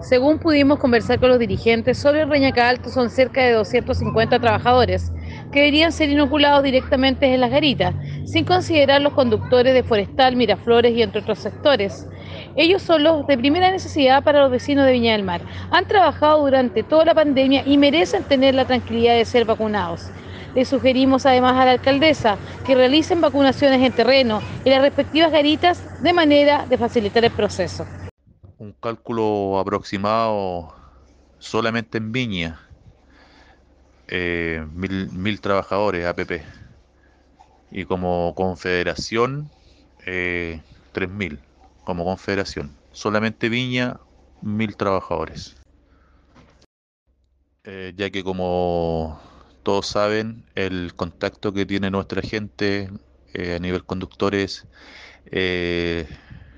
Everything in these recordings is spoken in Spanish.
Según pudimos conversar con los dirigentes, solo en Reñaca Alto son cerca de 250 trabajadores que deberían ser inoculados directamente en las garitas, sin considerar los conductores de Forestal, Miraflores y entre otros sectores. Ellos son los de primera necesidad para los vecinos de Viña del Mar. Han trabajado durante toda la pandemia y merecen tener la tranquilidad de ser vacunados. Le sugerimos además a la alcaldesa que realicen vacunaciones en terreno en las respectivas garitas de manera de facilitar el proceso. Un cálculo aproximado solamente en Viña, eh, mil, mil, trabajadores APP y como confederación eh, 3.000 como confederación. Solamente Viña, mil trabajadores. Eh, ya que como todos saben, el contacto que tiene nuestra gente eh, a nivel conductores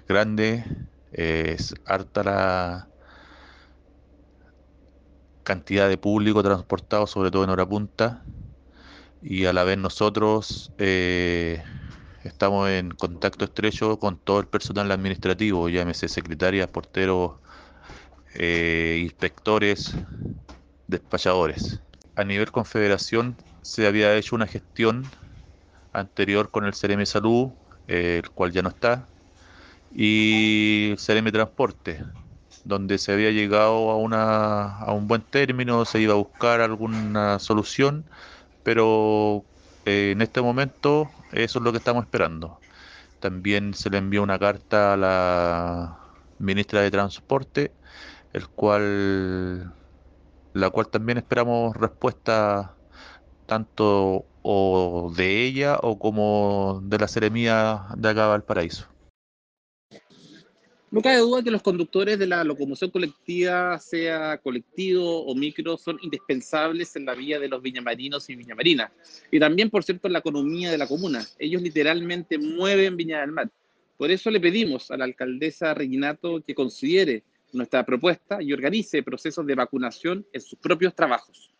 grande, es harta la cantidad de público transportado, sobre todo en hora punta, y a la vez nosotros eh, estamos en contacto estrecho con todo el personal administrativo, llámese secretarias, porteros, eh, inspectores, despachadores. A nivel confederación se había hecho una gestión anterior con el CRM Salud, eh, el cual ya no está, y CRM Transporte, donde se había llegado a, una, a un buen término, se iba a buscar alguna solución, pero eh, en este momento eso es lo que estamos esperando. También se le envió una carta a la ministra de Transporte, el cual la cual también esperamos respuesta tanto o de ella o como de la seremía de acá al paraíso. No cabe duda que los conductores de la locomoción colectiva, sea colectivo o micro, son indispensables en la vía de los viñamarinos y viñamarinas. Y también, por cierto, en la economía de la comuna. Ellos literalmente mueven Viña del Mar. Por eso le pedimos a la alcaldesa Reginato que considere nuestra propuesta y organice procesos de vacunación en sus propios trabajos.